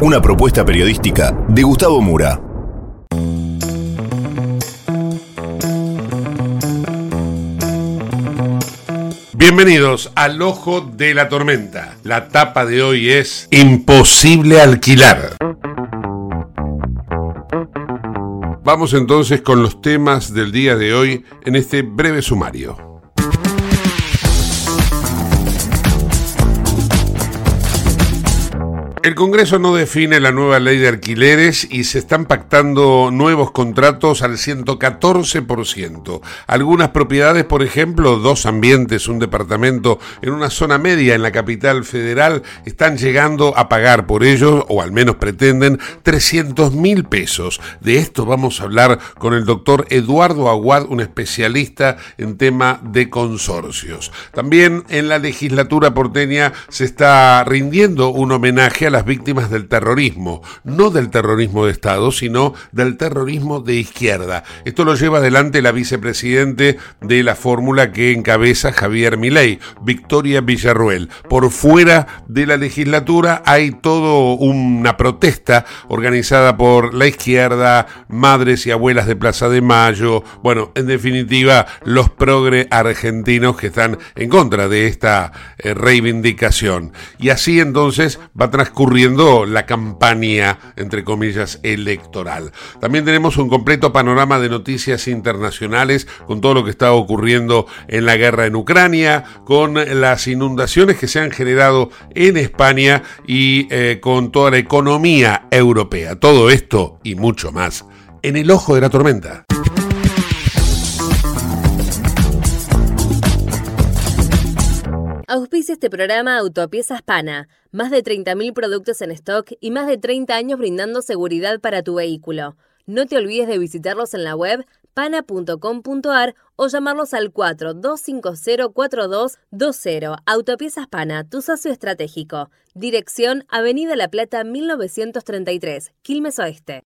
Una propuesta periodística de Gustavo Mura. Bienvenidos al Ojo de la Tormenta. La tapa de hoy es Imposible alquilar. Vamos entonces con los temas del día de hoy en este breve sumario. El Congreso no define la nueva ley de alquileres y se están pactando nuevos contratos al 114%. Algunas propiedades, por ejemplo, dos ambientes, un departamento en una zona media en la capital federal, están llegando a pagar por ellos, o al menos pretenden, 300 mil pesos. De esto vamos a hablar con el doctor Eduardo Aguad, un especialista en tema de consorcios. También en la legislatura porteña se está rindiendo un homenaje a las víctimas del terrorismo, no del terrorismo de Estado, sino del terrorismo de izquierda. Esto lo lleva adelante la vicepresidente de la fórmula que encabeza Javier Milei, Victoria Villarruel. Por fuera de la legislatura hay todo una protesta organizada por la izquierda, madres y abuelas de Plaza de Mayo, bueno, en definitiva, los progre argentinos que están en contra de esta eh, reivindicación. Y así entonces va a transcurrir ocurriendo la campaña, entre comillas, electoral. También tenemos un completo panorama de noticias internacionales con todo lo que está ocurriendo en la guerra en Ucrania, con las inundaciones que se han generado en España y eh, con toda la economía europea. Todo esto y mucho más en el ojo de la tormenta. Auspicia este programa Autopiezas Pana. Más de 30.000 productos en stock y más de 30 años brindando seguridad para tu vehículo. No te olvides de visitarlos en la web pana.com.ar o llamarlos al 42504220. Autopiezas Pana, tu socio estratégico. Dirección Avenida La Plata 1933, Quilmes Oeste.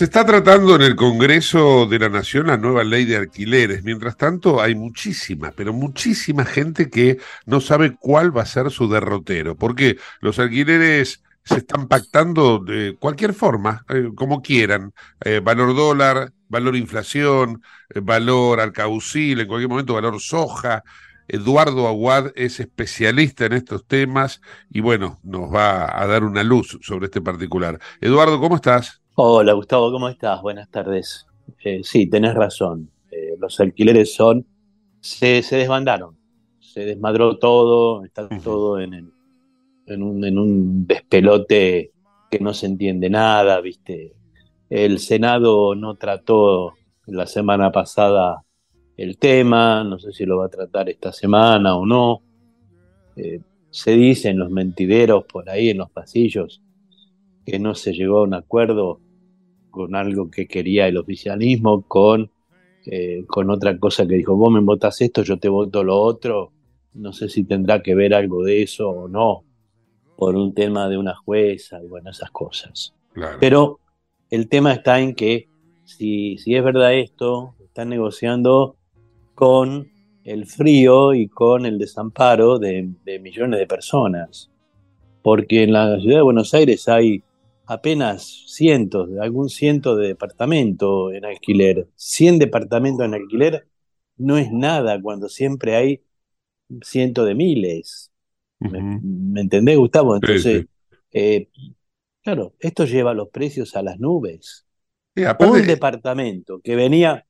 Se está tratando en el Congreso de la Nación la nueva ley de alquileres. Mientras tanto, hay muchísima, pero muchísima gente que no sabe cuál va a ser su derrotero. Porque los alquileres se están pactando de cualquier forma, eh, como quieran. Eh, valor dólar, valor inflación, eh, valor alcaucil, en cualquier momento valor soja. Eduardo Aguad es especialista en estos temas y bueno, nos va a dar una luz sobre este particular. Eduardo, ¿cómo estás? Hola Gustavo, ¿cómo estás? Buenas tardes. Eh, sí, tenés razón. Eh, los alquileres son, se, desbandaron, se desmadró todo, está todo en, en, un, en un despelote que no se entiende nada, ¿viste? El Senado no trató la semana pasada el tema, no sé si lo va a tratar esta semana o no. Eh, se dicen los mentideros por ahí en los pasillos que no se llegó a un acuerdo con algo que quería el oficialismo, con, eh, con otra cosa que dijo, vos me votás esto, yo te voto lo otro. No sé si tendrá que ver algo de eso o no, por un tema de una jueza y bueno, esas cosas. Pero el tema está en que si, si es verdad esto, están negociando con el frío y con el desamparo de, millones de personas. Porque en la ciudad de Buenos Aires hay apenas cientos, algún ciento de departamentos en alquiler. 100 departamentos en alquiler no es nada cuando siempre hay cientos de miles. ¿Me, entendés, Gustavo? Entonces, eh, claro, esto lleva los precios a las nubes. Un departamento que venía,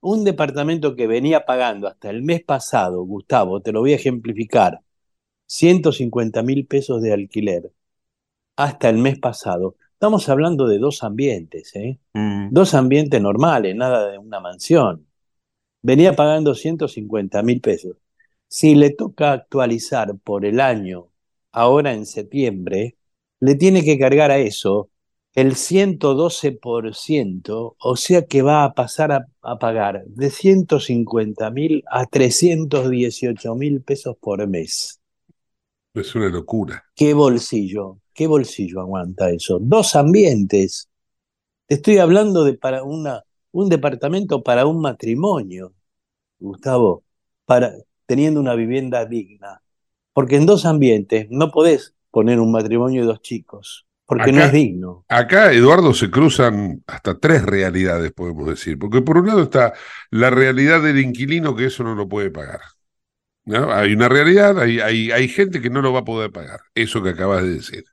un departamento que venía pagando hasta el mes pasado, Gustavo, te lo voy a ejemplificar, 150 mil pesos de alquiler hasta el mes pasado. Estamos hablando de dos ambientes, ¿eh? Mm. dos ambientes normales, nada de una mansión. Venía pagando 150 mil pesos. Si le toca actualizar por el año, ahora en septiembre, le tiene que cargar a eso el 112%, o sea que va a pasar a, pagar de 150 mil a 318 mil pesos por mes. Es una locura. ¿Qué bolsillo? ¿Qué bolsillo aguanta eso? Dos ambientes. Te estoy hablando de para una, un departamento para un matrimonio, Gustavo, para, teniendo una vivienda digna. Porque en dos ambientes no podés poner un matrimonio y dos chicos porque no es digno. Acá, Eduardo, se cruzan hasta tres realidades, podemos decir. Porque por un lado está la realidad del inquilino que eso no lo puede pagar. ¿no? Hay una realidad, hay, hay, hay gente que no lo va a poder pagar, eso que acabas de decir.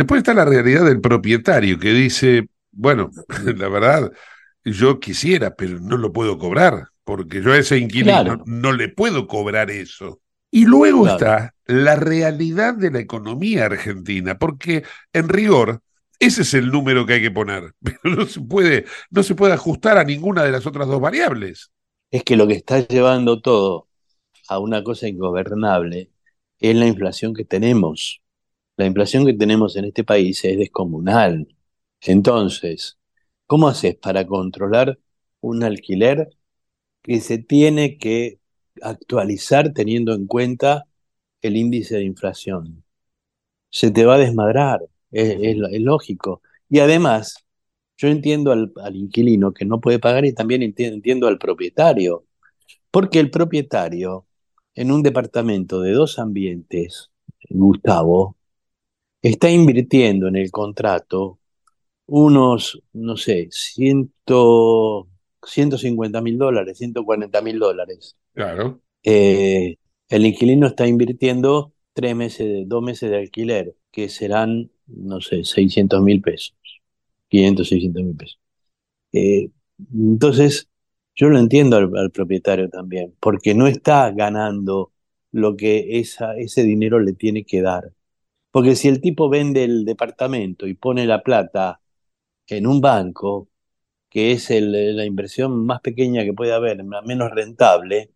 Después está la realidad del propietario que dice, bueno, la verdad, yo quisiera, pero no lo puedo cobrar, porque yo a ese inquilino no le puedo cobrar eso. Y luego está la realidad de la economía argentina, porque en rigor ese es el número que hay que poner, pero no se puede, no se puede ajustar a ninguna de las otras dos variables. Es que lo que está llevando todo a una cosa ingobernable es la inflación que tenemos. La inflación que tenemos en este país es descomunal. Entonces, ¿cómo haces para controlar un alquiler que se tiene que actualizar teniendo en cuenta el índice de inflación. Se te va a desmadrar, es, lógico. Y además, yo entiendo al, inquilino que no puede pagar y también entiendo, al propietario, porque el propietario en un departamento de dos ambientes, Gustavo, está invirtiendo en el contrato unos, no sé, ciento, 150 mil dólares, 140 mil dólares. Claro. Eh, el inquilino está invirtiendo tres meses, dos meses de alquiler, que serán, no sé, 600 mil pesos, 500, 600 mil pesos. Eh, entonces, yo lo entiendo al, propietario también, porque no está ganando lo que esa, ese dinero le tiene que dar. Porque si el tipo vende el departamento y pone la plata en un banco, que es la inversión más pequeña que puede haber, menos rentable,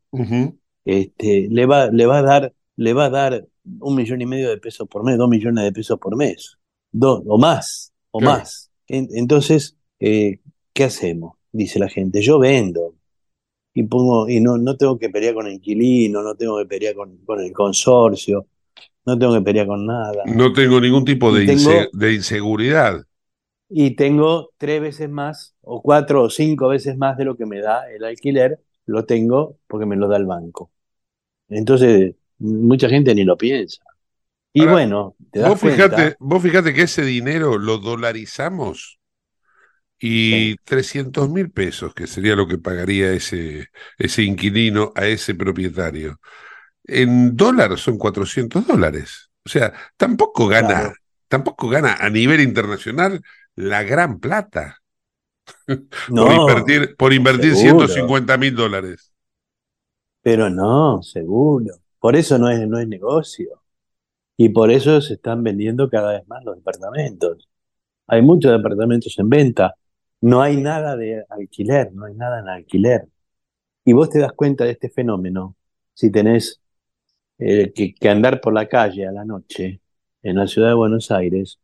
este, le, va, le, va a dar, le va a dar un millón y medio de pesos por mes, dos millones de pesos por mes, dos, o más, o más. entonces, eh, ¿qué hacemos? Dice la gente, yo vendo y pongo, y no, no tengo que pelear con el inquilino, no tengo que pelear con, con el consorcio, no tengo que pelear con nada. No tengo ningún tipo de, de inseguridad. Y tengo tres veces más, o cuatro o cinco veces más de lo que me da el alquiler, lo tengo porque me lo da el banco. Entonces, mucha gente ni lo piensa. Y bueno, te das vos fíjate, vos fíjate que ese dinero lo dolarizamos y 300 mil pesos, que sería lo que pagaría ese, ese inquilino a ese propietario. En dólares son 400 dólares. O sea, tampoco gana, tampoco gana a nivel internacional la gran plata. por invertir, por invertir 150 mil dólares. Pero no, seguro. Por eso no es, no es negocio. Y por eso se están vendiendo cada vez más los departamentos. Hay muchos departamentos en venta. No hay nada de alquiler, no hay nada en alquiler. Y vos te das cuenta de este fenómeno si tenés eh, que, que andar por la calle a la noche en la ciudad de Buenos Aires,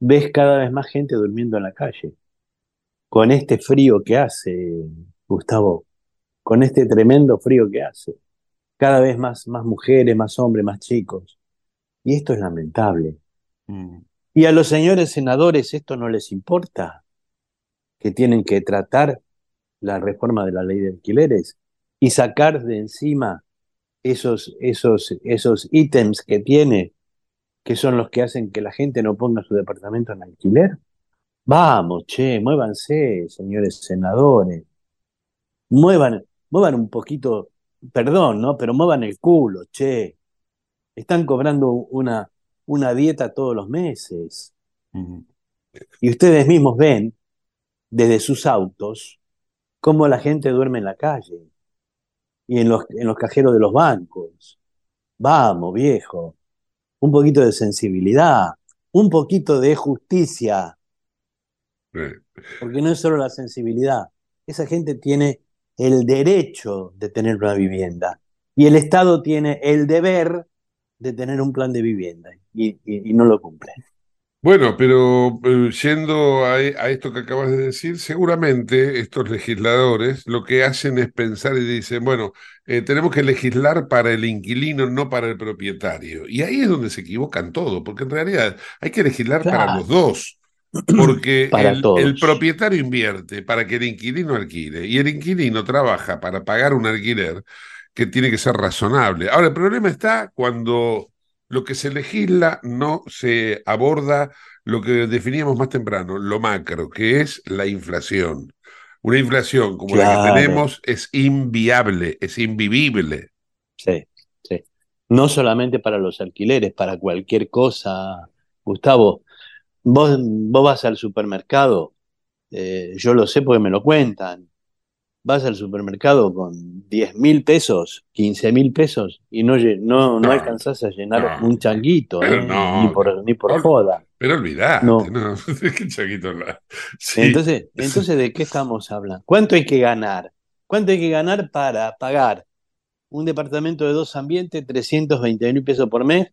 ves cada vez más gente durmiendo en la calle. con este frío que hace, Gustavo, con este tremendo frío que hace. Cada vez más, más mujeres, más hombres, más chicos. Y esto es lamentable. Mm. Y a los señores senadores esto no les importa, que tienen que tratar la reforma de la ley de alquileres y sacar de encima esos, esos, esos ítems que tiene, que son los que hacen que la gente no ponga su departamento en alquiler. Vamos, che, muévanse, señores senadores. Muevan, muevan un poquito, perdón, ¿no? Pero muevan el culo, che. Están cobrando una, una dieta todos los meses. Y ustedes mismos ven desde sus autos cómo la gente duerme en la calle y en los, en los cajeros de los bancos. Vamos, viejo, un poquito de sensibilidad, un poquito de justicia. Porque no es solo la sensibilidad, esa gente tiene el derecho de tener una vivienda y el Estado tiene el deber de tener un plan de vivienda y, no lo cumple. Bueno, pero eh, yendo a, esto que acabas de decir, seguramente estos legisladores lo que hacen es pensar y dicen, bueno, eh, tenemos que legislar para el inquilino, no para el propietario. Y ahí es donde se equivocan todo, porque en realidad hay que legislar para los dos. Porque el, el, propietario invierte para que el inquilino alquile y el inquilino trabaja para pagar un alquiler que tiene que ser razonable. Ahora, el problema está cuando lo que se legisla no se aborda lo que definíamos más temprano, lo macro, que es la inflación. Una inflación como la que tenemos es inviable, es invivible. Sí, sí. No solamente para los alquileres, para cualquier cosa. Gustavo, vos, vos vas al supermercado, eh, yo lo sé porque me lo cuentan vas al supermercado con 10 mil pesos, 15 mil pesos y no, no, no, alcanzás a llenar un changuito, ¿eh? ni por, ni por joda. Pero olvidá, no. ¿qué changuito? Entonces, entonces, ¿de qué estamos hablando? ¿Cuánto hay que ganar? ¿Cuánto hay que ganar para pagar un departamento de dos ambientes, 320 mil pesos por mes,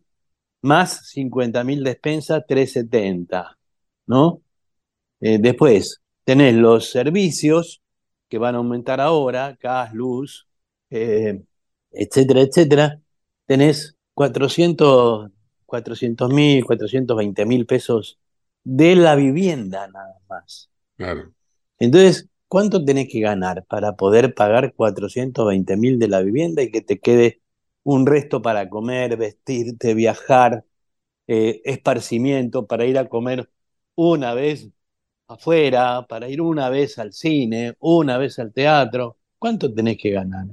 más 50 mil despensa, 370, ¿no? Eh, después, tenés los servicios, que van a aumentar ahora, gas, luz, eh, etcétera, etcétera, tenés 400 mil, 420 mil pesos de la vivienda nada más. Claro. Entonces, ¿cuánto tenés que ganar para poder pagar 420 mil de la vivienda y que te quede un resto para comer, vestirte, viajar, eh, esparcimiento, para ir a comer una vez afuera, para ir una vez al cine, una vez al teatro, ¿cuánto tenés que ganar?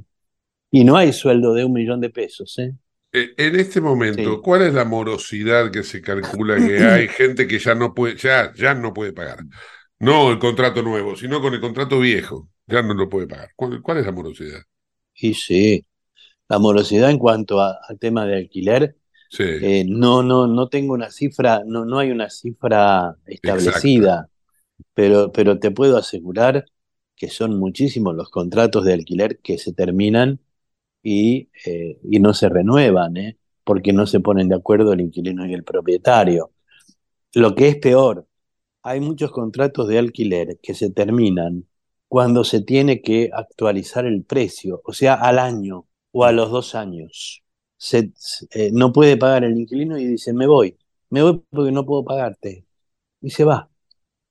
Y no hay sueldo de un millón de pesos, ¿eh? eh en este momento, ¿cuál es la morosidad que se calcula que hay gente que ya no puede, ya, ya no puede pagar? No el contrato nuevo, sino con el contrato viejo, ya no lo puede pagar. ¿Cuál, es la morosidad? Y sí, la morosidad en cuanto al tema de alquiler, eh, no, no, no tengo una cifra, no, no hay una cifra establecida pero, pero te puedo asegurar que son muchísimos los contratos de alquiler que se terminan y, eh, y no se renuevan, ¿eh? porque no se ponen de acuerdo el inquilino y el propietario. Lo que es peor, hay muchos contratos de alquiler que se terminan cuando se tiene que actualizar el precio, o sea, al año o a los dos años. Se, eh, no puede pagar el inquilino y dice, me voy, me voy porque no puedo pagarte. Y se va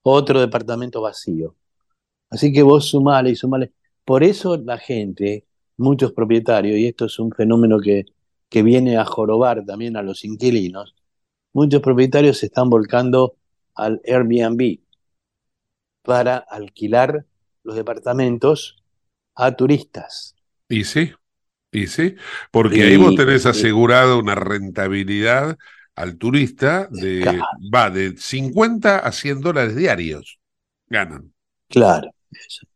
otro departamento vacío. Así que vos sumale y sumale. Por eso la gente, muchos propietarios, y esto es un fenómeno que, que viene a jorobar también a los inquilinos, muchos propietarios se están volcando al Airbnb para alquilar los departamentos a turistas. Y sí, y sí, porque ahí vos tenés asegurado una rentabilidad al turista de, va de 50 a 100 dólares diarios. Ganan. Claro,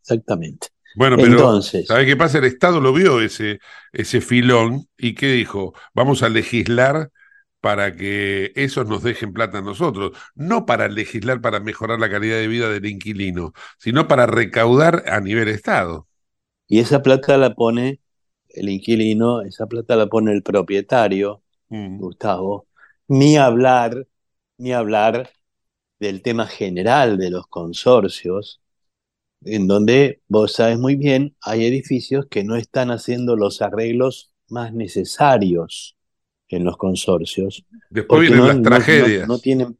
exactamente. Bueno, pero Entonces, ¿sabe qué pasa? El Estado lo vio ese, ese filón y ¿qué dijo? Vamos a legislar para que esos nos dejen plata a nosotros, no para legislar para mejorar la calidad de vida del inquilino, sino para recaudar a nivel Estado. Y esa plata la pone el inquilino, esa plata la pone el propietario, mm. Gustavo, ni hablar, ni hablar del tema general de los consorcios, en donde vos sabes muy bien, hay edificios que no están haciendo los arreglos más necesarios en los consorcios. Después vienen las tragedias. No, tienen.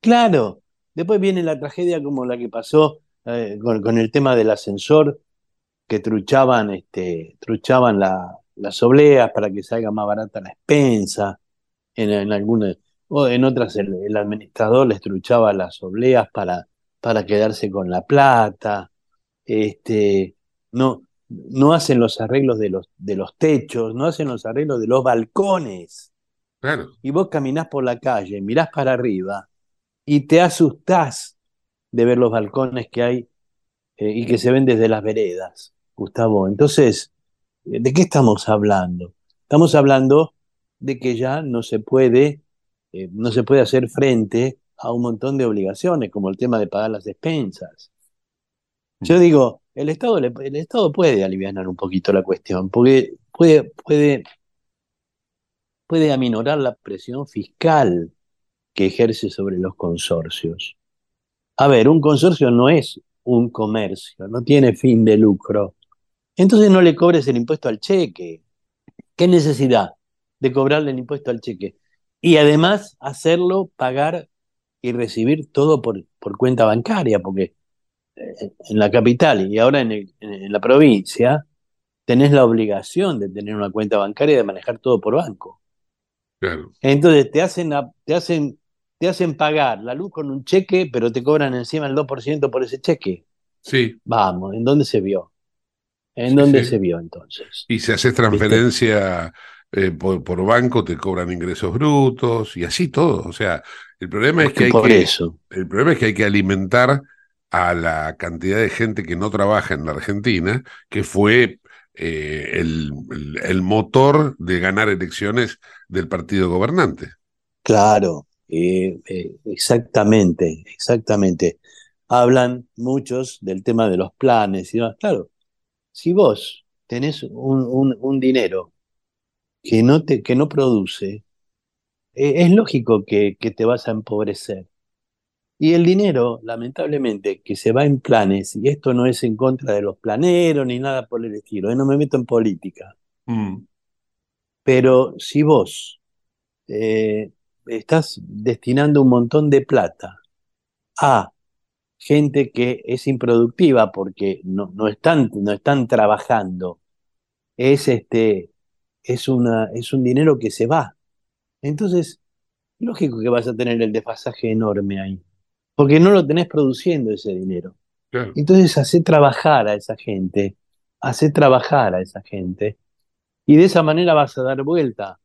Claro, después viene la tragedia como la que pasó eh, con, el tema del ascensor, que truchaban, este, truchaban las obleas para que salga más barata la expensa. En, en algunas, o en otras el, el administrador les truchaba las obleas para para quedarse con la plata, este, no, no hacen los arreglos de los, de los techos, no hacen los arreglos de los balcones. Y vos caminás por la calle, mirás para arriba y te asustás de ver los balcones que hay eh, y que se ven desde las veredas, Gustavo. Entonces, ¿de qué estamos hablando? Estamos hablando de que ya no se puede, eh, no se puede hacer frente a un montón de obligaciones, como el tema de pagar las despensas. Yo digo, el Estado, el Estado puede aliviar un poquito la cuestión, porque puede, puede, puede aminorar la presión fiscal que ejerce sobre los consorcios. A ver, un consorcio no es un comercio, no tiene fin de lucro. Entonces no le cobres el impuesto al cheque. ¿Qué necesidad de cobrarle el impuesto al cheque? Y además hacerlo pagar y recibir todo por, por cuenta bancaria, porque eh, en la capital y ahora en, en, la provincia tenés la obligación de tener una cuenta bancaria y de manejar todo por banco. Entonces te hacen, te, hacen, te hacen pagar la luz con un cheque, pero te cobran encima el 2% por ese cheque. Sí. Vamos, ¿en dónde se vio? ¿En dónde se vio entonces? Y si haces transferencia eh, por, por, banco, te cobran ingresos brutos y así todo. O sea, el problema es que hay que, el problema es que hay que alimentar a la cantidad de gente que no trabaja en la Argentina, que fue eh, el, motor de ganar elecciones del partido gobernante. Claro, eh, eh, exactamente, exactamente. Hablan muchos del tema de los planes y demás. Claro, si vos tenés un, un dinero que no, te, que no produce, eh, es lógico que, te vas a empobrecer. Y el dinero, lamentablemente, que se va en planes, y esto no es en contra de los planeros ni nada por el estilo, yo eh, no me meto en política. Mm. Pero si vos eh, estás destinando un montón de plata a gente que es improductiva porque no, no, están, no están trabajando, es, este, es, una, es un dinero que se va. Entonces, lógico que vas a tener el desfasaje enorme ahí, porque no lo tenés produciendo ese dinero. Entonces, hace trabajar a esa gente, hace trabajar a esa gente, y de esa manera vas a dar vuelta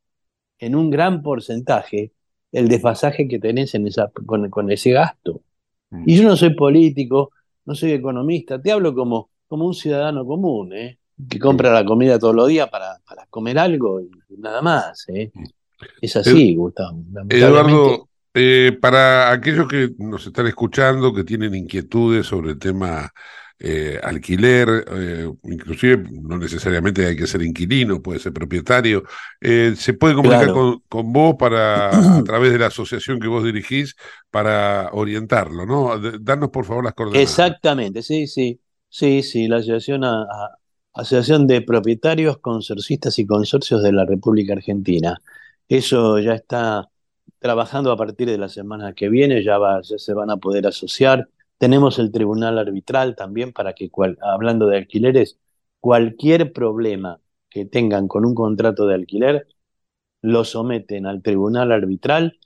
en un gran porcentaje el desfasaje que tenés en esa, con, ese gasto. Mm. Y yo no soy político, no soy economista, te hablo como, como un ciudadano común, ¿eh? Que compra la comida todos los días para, para comer algo y nada más. ¿eh? Es así, Gustavo. Eduardo, eh, para aquellos que nos están escuchando, que tienen inquietudes sobre el tema eh, alquiler, eh, inclusive no necesariamente hay que ser inquilino, puede ser propietario, se puede comunicar con, vos para, a través de la asociación que vos dirigís para orientarlo, ¿no? Danos por favor las coordenadas. Exactamente, sí, sí, sí, sí, la asociación Asociación de Propietarios, Consorcistas y Consorcios de la República Argentina. Eso ya está trabajando a partir de la semana que viene, ya, va, ya se van a poder asociar. Tenemos el tribunal arbitral también para que, hablando de alquileres, cualquier problema que tengan con un contrato de alquiler, lo someten al tribunal arbitral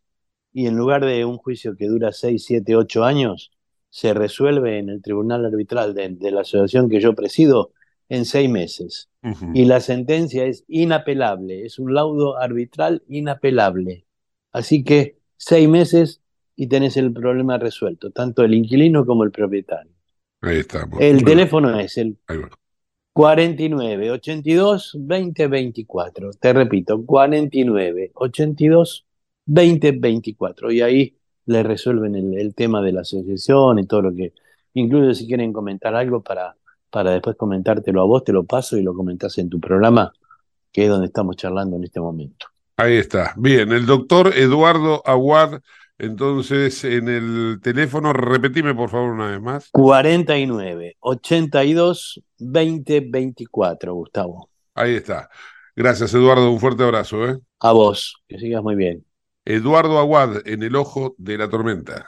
y en lugar de un juicio que dura 6, 7, 8 años, se resuelve en el tribunal arbitral de la asociación que yo presido en seis meses. Y la sentencia es inapelable, es un laudo arbitral inapelable. Así que seis meses y tenés el problema resuelto, tanto el inquilino como el propietario. Ahí estamos. El teléfono es el 49 82 20 24. Te repito, 49 82 20 24. Y ahí le resuelven el, el tema de la asociación y todo lo que. Incluso si quieren comentar algo para para después comentártelo a vos, te lo paso y lo comentás en tu programa, que es donde estamos charlando en este momento. Ahí está. Bien, el doctor Eduardo Aguad Entonces, en el teléfono, repetime por favor una vez más. 49 82 20 24, Gustavo. Ahí está. Gracias, Eduardo. Un fuerte abrazo. ¿eh? A vos, que sigas muy bien. Eduardo Aguad, en el ojo de la tormenta.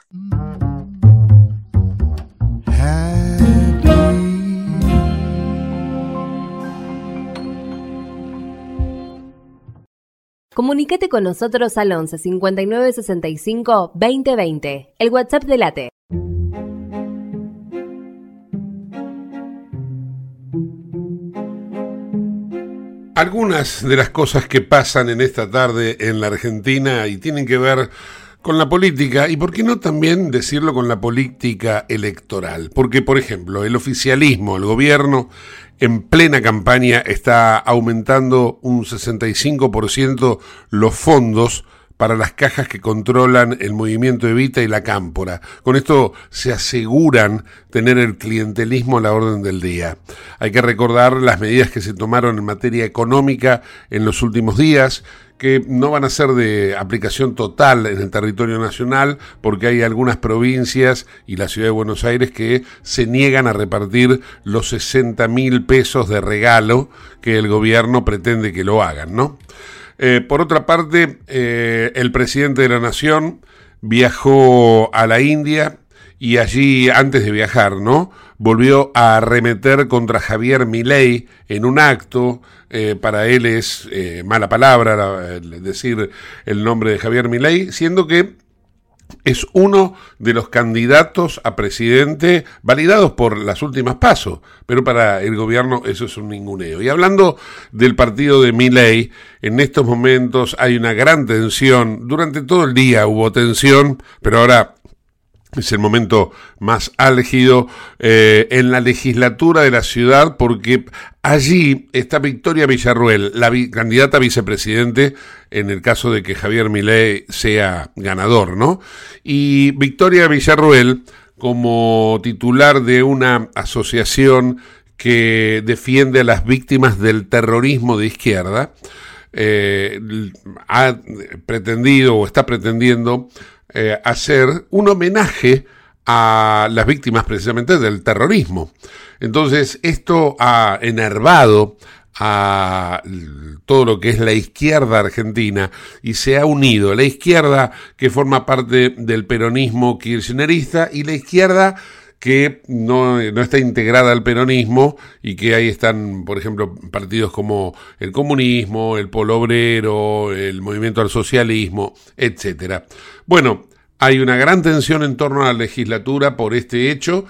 Comunicate con nosotros al 11 59 65 20 20, el WhatsApp de Late. Algunas de las cosas que pasan en esta tarde en la Argentina y tienen que ver con la política y por qué no también decirlo con la política electoral. Porque, por ejemplo, el oficialismo, el gobierno, en plena campaña está aumentando un 65% los fondos para las cajas que controlan el movimiento Evita y la Cámpora. Con esto se aseguran tener el clientelismo a la orden del día. Hay que recordar las medidas que se tomaron en materia económica en los últimos días, que no van a ser de aplicación total en el territorio nacional, porque hay algunas provincias y la ciudad de Buenos Aires que se niegan a repartir los 60 mil pesos de regalo que el gobierno pretende que lo hagan, ¿no? Eh, por otra parte, eh, el presidente de la Nación viajó a la India y allí, antes de viajar, ¿no? Volvió a arremeter contra Javier Milei en un acto. Eh, para él es mala palabra decir el nombre de Javier Milei, siendo que es uno de los candidatos a presidente validados por las últimas pasos, pero para el gobierno eso es un ninguneo. Y hablando del partido de Milei, en estos momentos hay una gran tensión, durante todo el día hubo tensión, pero ahora es el momento más álgido eh, en la legislatura de la ciudad porque allí está Victoria Villarruel, la candidata a vicepresidente en el caso de que Javier Milei sea ganador, ¿no? Y Victoria Villarruel como titular de una asociación que defiende a las víctimas del terrorismo de izquierda, eh, ha pretendido o está pretendiendo eh, hacer un homenaje a las víctimas precisamente del terrorismo. Entonces, esto ha enervado a todo lo que es la izquierda argentina y se ha unido la izquierda que forma parte del peronismo kirchnerista y la izquierda que no, no, está integrada al peronismo y que ahí están, por ejemplo, partidos como el comunismo, el polo obrero, el movimiento al socialismo, etcétera. Bueno, hay una gran tensión en torno a la legislatura por este hecho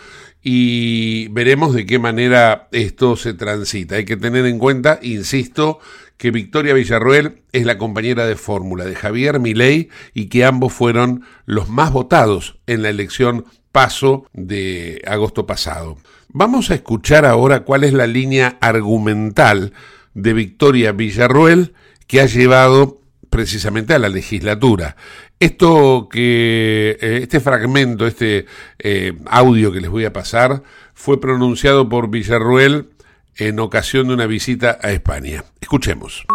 y veremos de qué manera esto se transita. Hay que tener en cuenta, insisto, que Victoria Villarruel es la compañera de fórmula de Javier Milei y que ambos fueron los más votados en la elección paso de agosto pasado. Vamos a escuchar ahora cuál es la línea argumental de Victoria Villarruel que ha llevado precisamente a la legislatura. Esto que, eh, este fragmento, este eh, audio que les voy a pasar, fue pronunciado por Villarruel en ocasión de una visita a España. Escuchemos.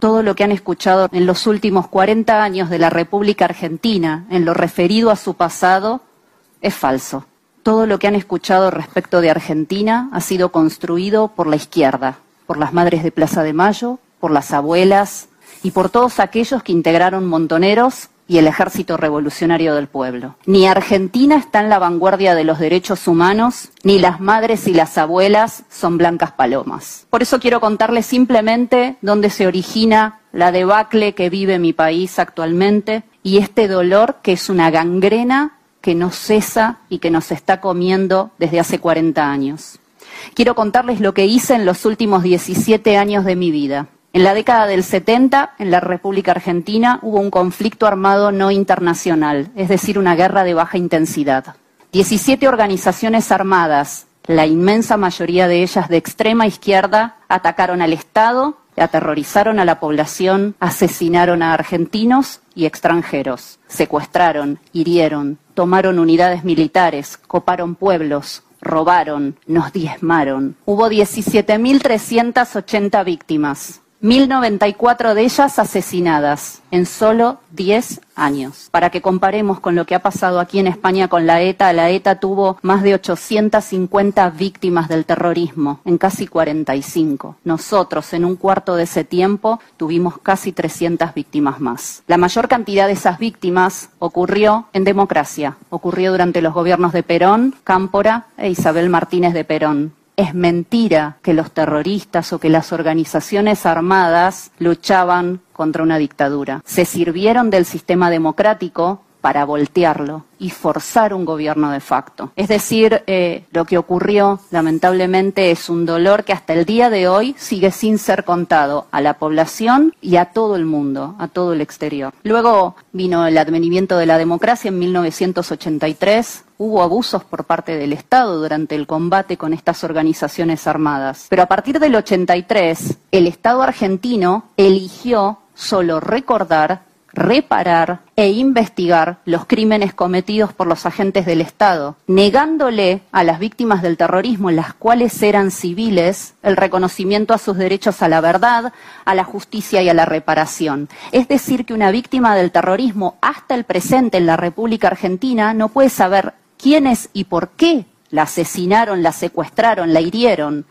Todo lo que han escuchado en los últimos 40 años de la República Argentina en lo referido a su pasado es falso. Todo lo que han escuchado respecto de Argentina ha sido construido por la izquierda, por las madres de Plaza de Mayo, por las abuelas, y por todos aquellos que integraron Montoneros y el Ejército Revolucionario del Pueblo. Ni Argentina está en la vanguardia de los derechos humanos, ni las madres y las abuelas son blancas palomas. Por eso quiero contarles simplemente dónde se origina la debacle que vive mi país actualmente y este dolor que es una gangrena que no cesa y que nos está comiendo desde hace 40 años. Quiero contarles lo que hice en los últimos 17 años de mi vida. En la década del 70, en la República Argentina, hubo un conflicto armado no internacional, es decir, una guerra de baja intensidad. Diecisiete organizaciones armadas, la inmensa mayoría de ellas de extrema izquierda, atacaron al Estado, aterrorizaron a la población, asesinaron a argentinos y extranjeros, secuestraron, hirieron, tomaron unidades militares, coparon pueblos, robaron, nos diezmaron. Hubo 17.380 víctimas 1094 de ellas asesinadas en solo 10 años. Para que comparemos con lo que ha pasado aquí en España con la ETA, la ETA tuvo más de 850 víctimas del terrorismo en casi 45. Nosotros, en un cuarto de ese tiempo, tuvimos casi 300 víctimas más. La mayor cantidad de esas víctimas ocurrió en democracia, ocurrió durante los gobiernos de Perón, Cámpora e Isabel Martínez de Perón es mentira que los terroristas o que las organizaciones armadas luchaban contra una dictadura. Se sirvieron del sistema democrático para voltearlo y forzar un gobierno de facto. Es decir, eh, lo que ocurrió lamentablemente es un dolor que hasta el día de hoy sigue sin ser contado a la población y a todo el mundo, a todo el exterior. Luego vino el advenimiento de la democracia en 1983, hubo abusos por parte del Estado durante el combate con estas organizaciones armadas. Pero a partir del 83, el Estado argentino eligió solo recordar reparar e investigar los crímenes cometidos por los agentes del Estado, negándole a las víctimas del terrorismo, las cuales eran civiles, el reconocimiento a sus derechos a la verdad, a la justicia y a la reparación. Es decir, que una víctima del terrorismo hasta el presente en la República Argentina no puede saber quiénes y por qué la asesinaron, la secuestraron, la hirieron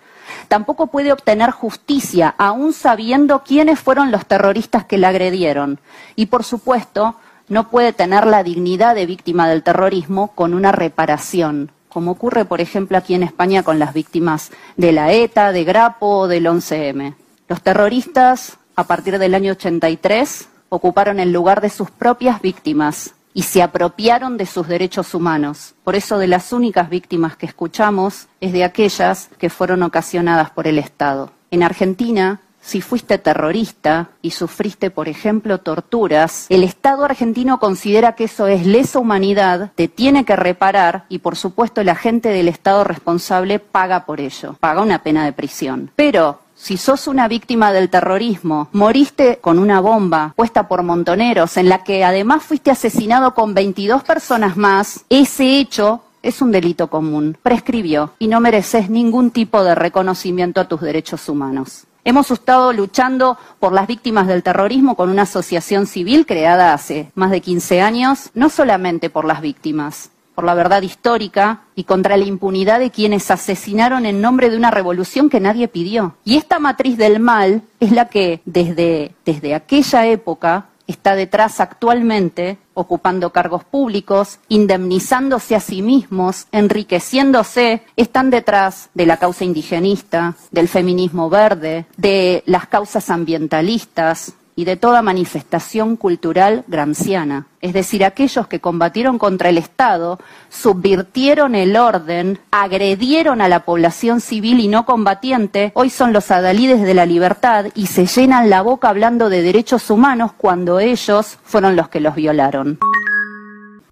Tampoco puede obtener justicia, aún sabiendo quiénes fueron los terroristas que la agredieron. Y, por supuesto, no puede tener la dignidad de víctima del terrorismo con una reparación, como ocurre, por ejemplo, aquí en España con las víctimas de la ETA, de Grapo o del 11M. Los terroristas, a partir del año 83, ocuparon el lugar de sus propias víctimas y se apropiaron de sus derechos humanos. Por eso de las únicas víctimas que escuchamos es de aquellas que fueron ocasionadas por el Estado. En Argentina, si fuiste terrorista y sufriste, por ejemplo, torturas, el Estado argentino considera que eso es lesa humanidad, te tiene que reparar y, por supuesto, el agente del Estado responsable paga por ello, paga una pena de prisión. Pero si sos una víctima del terrorismo, moriste con una bomba puesta por montoneros, en la que además fuiste asesinado con 22 personas más, ese hecho es un delito común, prescribió y no mereces ningún tipo de reconocimiento a tus derechos humanos. Hemos estado luchando por las víctimas del terrorismo con una asociación civil creada hace más de 15 años, no solamente por las víctimas, por la verdad histórica y contra la impunidad de quienes asesinaron en nombre de una revolución que nadie pidió. Y esta matriz del mal es la que desde, desde aquella época está detrás actualmente, ocupando cargos públicos, indemnizándose a sí mismos, enriqueciéndose, están detrás de la causa indigenista, del feminismo verde, de las causas ambientalistas, y de toda manifestación cultural granciana. Es decir, aquellos que combatieron contra el Estado, subvirtieron el orden, agredieron a la población civil y no combatiente, hoy son los adalides de la libertad y se llenan la boca hablando de derechos humanos cuando ellos fueron los que los violaron.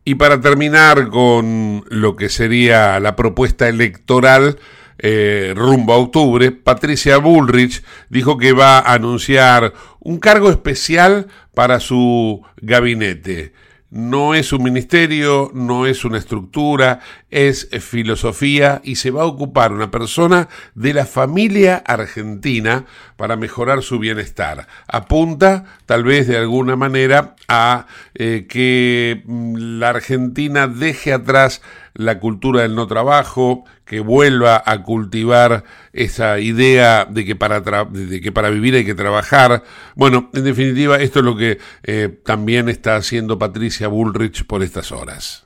Y para terminar con lo que sería la propuesta electoral, eh, rumbo a octubre, Patricia Bullrich dijo que va a anunciar un cargo especial para su gabinete. No es un ministerio, no es una estructura, es filosofía y se va a ocupar una persona de la familia argentina para mejorar su bienestar. Apunta tal vez de alguna manera a eh, que mm, la Argentina deje atrás la cultura del no trabajo, que vuelva a cultivar esa idea de que para, que para vivir hay que trabajar. Bueno, en definitiva, esto es lo que eh, también está haciendo Patricia Bullrich por estas horas.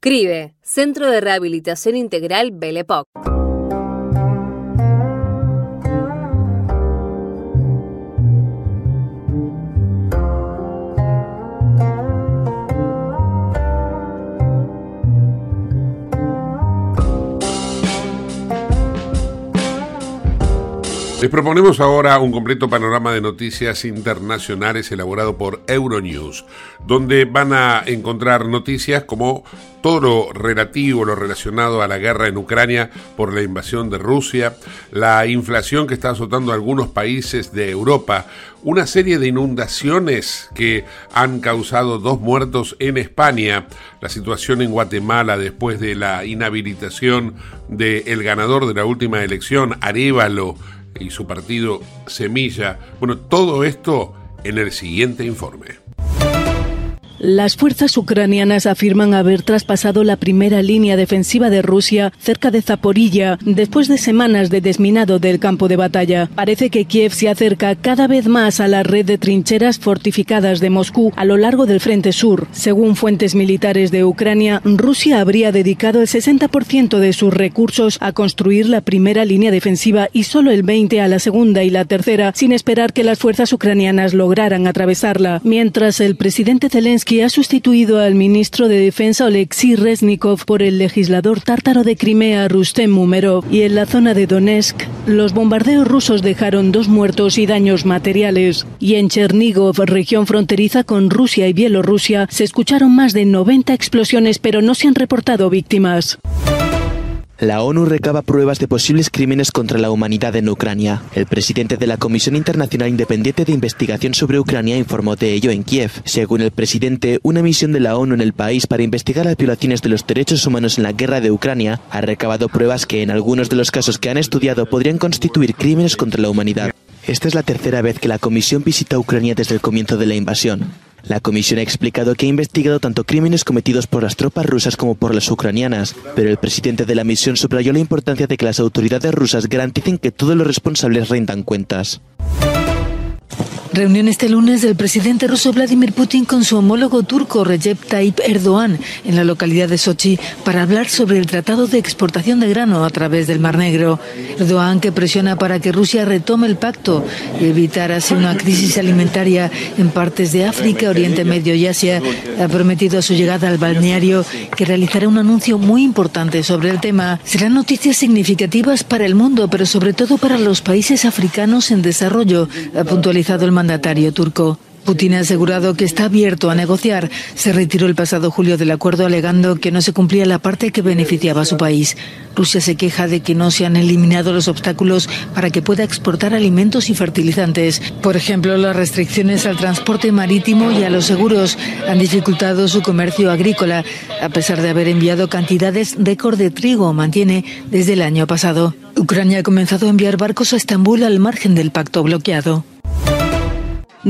CRIBE, Centro de Rehabilitación Integral Belepoc. Les proponemos ahora un completo panorama de noticias internacionales elaborado por Euronews, donde van a encontrar noticias como todo lo relativo, lo relacionado a la guerra en Ucrania por la invasión de Rusia, la inflación que está azotando algunos países de Europa, una serie de inundaciones que han causado dos muertos en España, la situación en Guatemala después de la inhabilitación del ganador de la última elección, Arevalo, y su partido Semilla. Bueno, todo esto en el siguiente informe. Las fuerzas ucranianas afirman haber traspasado la primera línea defensiva de Rusia cerca de Zaporilla después de semanas de desminado del campo de batalla. Parece que Kiev se acerca cada vez más a la red de trincheras fortificadas de Moscú a lo largo del frente sur. Según fuentes militares de Ucrania, Rusia habría dedicado el 60% de sus recursos a construir la primera línea defensiva y solo el 20% a la segunda y la tercera, sin esperar que las fuerzas ucranianas lograran atravesarla. Mientras el presidente Zelensky que ha sustituido al ministro de Defensa Oleksiy Reznikov por el legislador tártaro de Crimea Rustem Umerov. Y en la zona de Donetsk, los bombardeos rusos dejaron dos muertos y daños materiales. Y en Chernigov, región fronteriza con Rusia y Bielorrusia, se escucharon más de 90 explosiones, pero no se han reportado víctimas. La ONU recaba pruebas de posibles crímenes contra la humanidad en Ucrania. El presidente de la Comisión Internacional Independiente de Investigación sobre Ucrania informó de ello en Kiev. Según el presidente, una misión de la ONU en el país para investigar las violaciones de los derechos humanos en la guerra de Ucrania ha recabado pruebas que en algunos de los casos que han estudiado podrían constituir crímenes contra la humanidad. Esta es la tercera vez que la comisión visita Ucrania desde el comienzo de la invasión. La comisión ha explicado que ha investigado tanto crímenes cometidos por las tropas rusas como por las ucranianas, pero el presidente de la misión subrayó la importancia de que las autoridades rusas garanticen que todos los responsables rindan cuentas. Reunión este lunes del presidente ruso Vladimir Putin con su homólogo turco Recep Tayyip Erdogan en la localidad de Sochi para hablar sobre el tratado de exportación de grano a través del Mar Negro. Erdogan, que presiona para que Rusia retome el pacto y evitar así una crisis alimentaria en partes de África, Oriente Medio y Asia, ha prometido a su llegada al balneario que realizará un anuncio muy importante sobre el tema. Serán noticias significativas para el mundo, pero sobre todo para los países africanos en desarrollo, ha puntualizado el mandatario turco. Putin ha asegurado que está abierto a negociar. Se retiró el pasado julio del acuerdo alegando que no se cumplía la parte que beneficiaba a su país. Rusia se queja de que no se han eliminado los obstáculos para que pueda exportar alimentos y fertilizantes. Por ejemplo, las restricciones al transporte marítimo y a los seguros han dificultado su comercio agrícola, a pesar de haber enviado cantidades récord de trigo, mantiene desde el año pasado. Ucrania ha comenzado a enviar barcos a Estambul al margen del pacto bloqueado.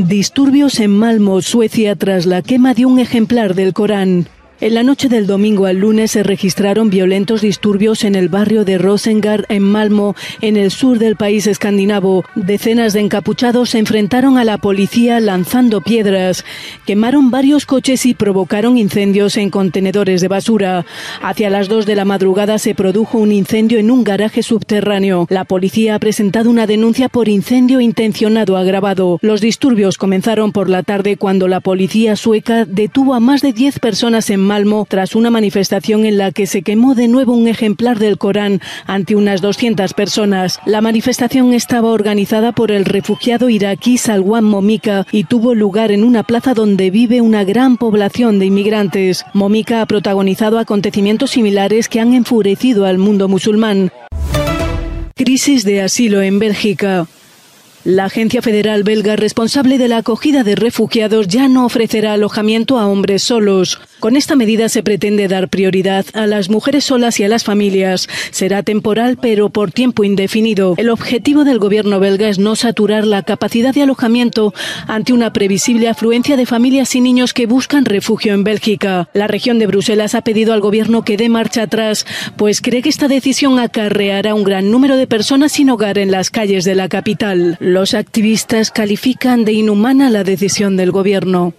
Disturbios en Malmo, Suecia, tras la quema de un ejemplar del Corán. En la noche del domingo al lunes se registraron violentos disturbios en el barrio de Rosengard, en Malmo, en el sur del país escandinavo. Decenas de encapuchados se enfrentaron a la policía lanzando piedras, quemaron varios coches y provocaron incendios en contenedores de basura. Hacia las dos de la madrugada se produjo un incendio en un garaje subterráneo. La policía ha presentado una denuncia por incendio intencionado agravado. Los disturbios comenzaron por la tarde cuando la policía sueca detuvo a más de 10 personas en Malmo tras una manifestación en la que se quemó de nuevo un ejemplar del Corán ante unas 200 personas. La manifestación estaba organizada por el refugiado iraquí Salwan Momika y tuvo lugar en una plaza donde vive una gran población de inmigrantes. Momika ha protagonizado acontecimientos similares que han enfurecido al mundo musulmán. Crisis de asilo en Bélgica. La agencia federal belga responsable de la acogida de refugiados ya no ofrecerá alojamiento a hombres solos. Con esta medida se pretende dar prioridad a las mujeres solas y a las familias. Será temporal, pero por tiempo indefinido. El objetivo del gobierno belga es no saturar la capacidad de alojamiento ante una previsible afluencia de familias y niños que buscan refugio en Bélgica. La región de Bruselas ha pedido al gobierno que dé marcha atrás, pues cree que esta decisión acarreará un gran número de personas sin hogar en las calles de la capital. Los activistas califican de inhumana la decisión del gobierno.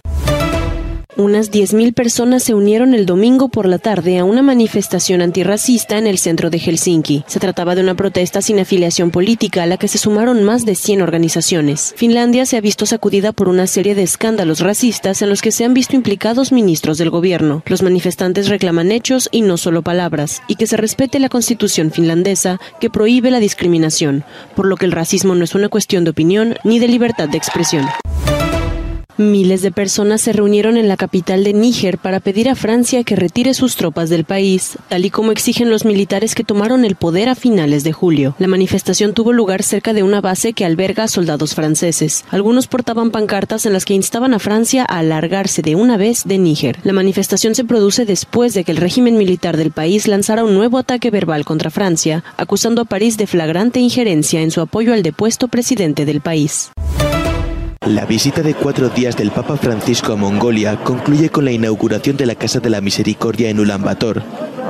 Unas 10.000 personas se unieron el domingo por la tarde a una manifestación antirracista en el centro de Helsinki. Se trataba de una protesta sin afiliación política a la que se sumaron más de 100 organizaciones. Finlandia se ha visto sacudida por una serie de escándalos racistas en los que se han visto implicados ministros del gobierno. Los manifestantes reclaman hechos y no solo palabras, y que se respete la constitución finlandesa que prohíbe la discriminación, por lo que el racismo no es una cuestión de opinión ni de libertad de expresión. Miles de personas se reunieron en la capital de Níger para pedir a Francia que retire sus tropas del país, tal y como exigen los militares que tomaron el poder a finales de julio. La manifestación tuvo lugar cerca de una base que alberga a soldados franceses. Algunos portaban pancartas en las que instaban a Francia a alargarse de una vez de Níger. La manifestación se produce después de que el régimen militar del país lanzara un nuevo ataque verbal contra Francia, acusando a París de flagrante injerencia en su apoyo al depuesto presidente del país. La visita de cuatro días del Papa Francisco a Mongolia concluye con la inauguración de la Casa de la Misericordia en Ulaanbaatar,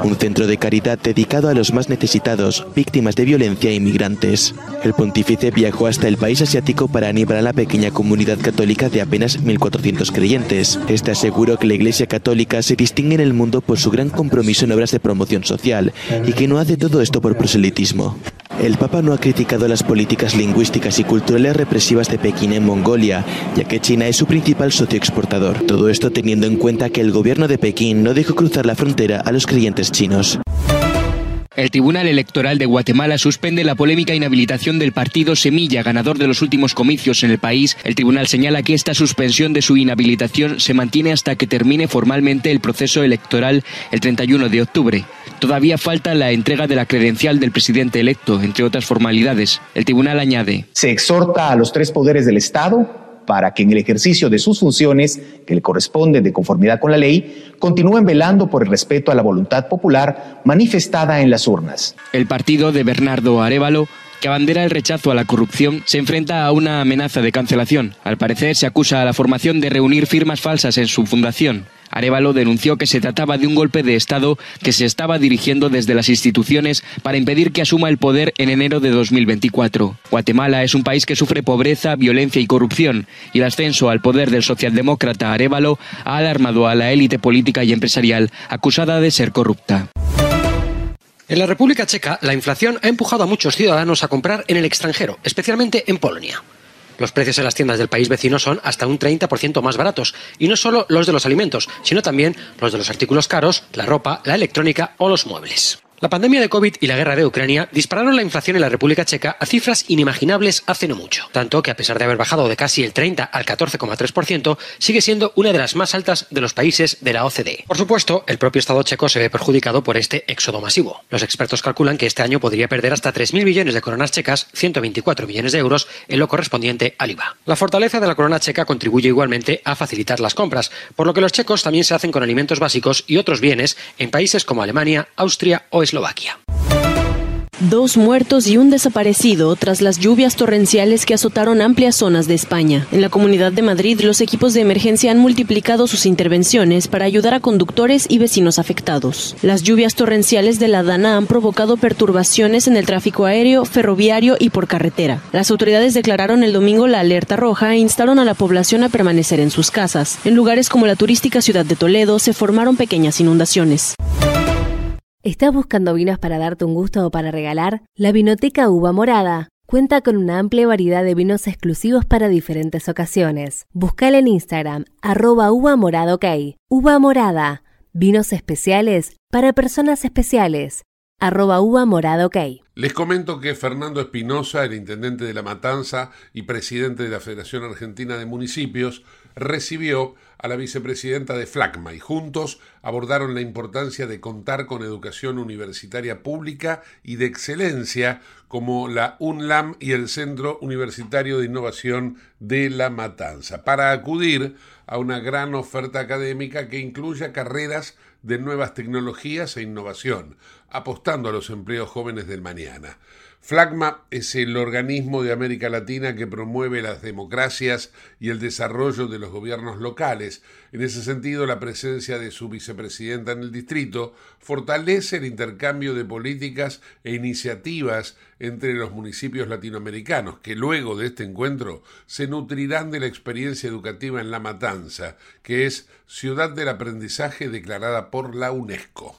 un centro de caridad dedicado a los más necesitados, víctimas de violencia e inmigrantes. El pontífice viajó hasta el país asiático para animar a la pequeña comunidad católica de apenas 1.400 creyentes. Este aseguró que la Iglesia Católica se distingue en el mundo por su gran compromiso en obras de promoción social y que no hace todo esto por proselitismo. El Papa no ha criticado las políticas lingüísticas y culturales represivas de Pekín en Mongolia, ya que China es su principal socio exportador. Todo esto teniendo en cuenta que el gobierno de Pekín no dejó cruzar la frontera a los creyentes chinos. El Tribunal Electoral de Guatemala suspende la polémica inhabilitación del partido Semilla, ganador de los últimos comicios en el país. El tribunal señala que esta suspensión de su inhabilitación se mantiene hasta que termine formalmente el proceso electoral el 31 de octubre. Todavía falta la entrega de la credencial del presidente electo, entre otras formalidades. El tribunal añade. Se exhorta a los tres poderes del Estado para que en el ejercicio de sus funciones que le corresponden de conformidad con la ley, continúen velando por el respeto a la voluntad popular manifestada en las urnas. El partido de Bernardo Arevalo que abandera el rechazo a la corrupción, se enfrenta a una amenaza de cancelación. Al parecer, se acusa a la formación de reunir firmas falsas en su fundación. Arevalo denunció que se trataba de un golpe de Estado que se estaba dirigiendo desde las instituciones para impedir que asuma el poder en enero de 2024. Guatemala es un país que sufre pobreza, violencia y corrupción, y el ascenso al poder del socialdemócrata Arevalo ha alarmado a la élite política y empresarial acusada de ser corrupta. En la República Checa, la inflación ha empujado a muchos ciudadanos a comprar en el extranjero, especialmente en Polonia. Los precios en las tiendas del país vecino son hasta un 30% más baratos, y no solo los de los alimentos, sino también los de los artículos caros, la ropa, la electrónica o los muebles. La pandemia de COVID y la guerra de Ucrania dispararon la inflación en la República Checa a cifras inimaginables hace no mucho, tanto que a pesar de haber bajado de casi el 30 al 14,3%, sigue siendo una de las más altas de los países de la OCDE. Por supuesto, el propio Estado checo se ve perjudicado por este éxodo masivo. Los expertos calculan que este año podría perder hasta 3.000 millones de coronas checas, 124 millones de euros, en lo correspondiente al IVA. La fortaleza de la corona checa contribuye igualmente a facilitar las compras, por lo que los checos también se hacen con alimentos básicos y otros bienes en países como Alemania, Austria o Eslovaquia. Dos muertos y un desaparecido tras las lluvias torrenciales que azotaron amplias zonas de España. En la Comunidad de Madrid, los equipos de emergencia han multiplicado sus intervenciones para ayudar a conductores y vecinos afectados. Las lluvias torrenciales de la Dana han provocado perturbaciones en el tráfico aéreo, ferroviario y por carretera. Las autoridades declararon el domingo la alerta roja e instaron a la población a permanecer en sus casas. En lugares como la turística ciudad de Toledo se formaron pequeñas inundaciones. ¿Estás buscando vinos para darte un gusto o para regalar? La Vinoteca Uva Morada cuenta con una amplia variedad de vinos exclusivos para diferentes ocasiones. Buscala en Instagram, arroba uva morada. Uva morada, vinos especiales para personas especiales. Arroba uva morada. Les comento que Fernando Espinosa, el intendente de La Matanza y presidente de la Federación Argentina de Municipios, recibió a la vicepresidenta de FLACMA y juntos abordaron la importancia de contar con educación universitaria pública y de excelencia como la UNLAM y el Centro Universitario de Innovación de La Matanza, para acudir a una gran oferta académica que incluya carreras de nuevas tecnologías e innovación, apostando a los empleos jóvenes del mañana. FLAGMA es el organismo de América Latina que promueve las democracias y el desarrollo de los gobiernos locales. En ese sentido, la presencia de su vicepresidenta en el distrito fortalece el intercambio de políticas e iniciativas entre los municipios latinoamericanos, que luego de este encuentro se nutrirán de la experiencia educativa en La Matanza, que es ciudad del aprendizaje declarada por la UNESCO.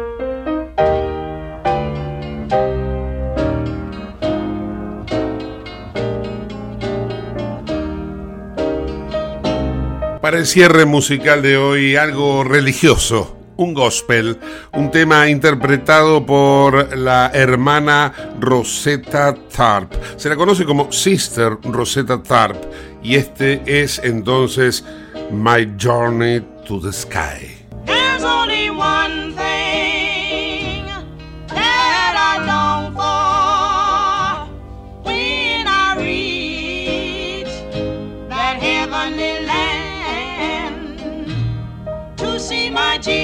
Para el cierre musical de hoy, algo religioso, un gospel, un tema interpretado por la hermana Rosetta Tarp. Se la conoce como Sister Rosetta Tarp y este es entonces My Journey to the Sky. There's only one thing Jesus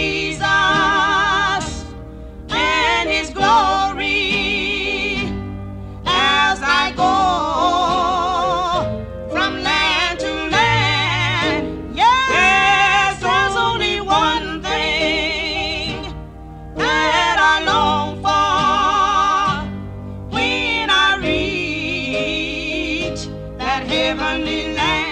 and his glory as I go from land to land. Yes, there's only one thing that I long for when I reach that heavenly land.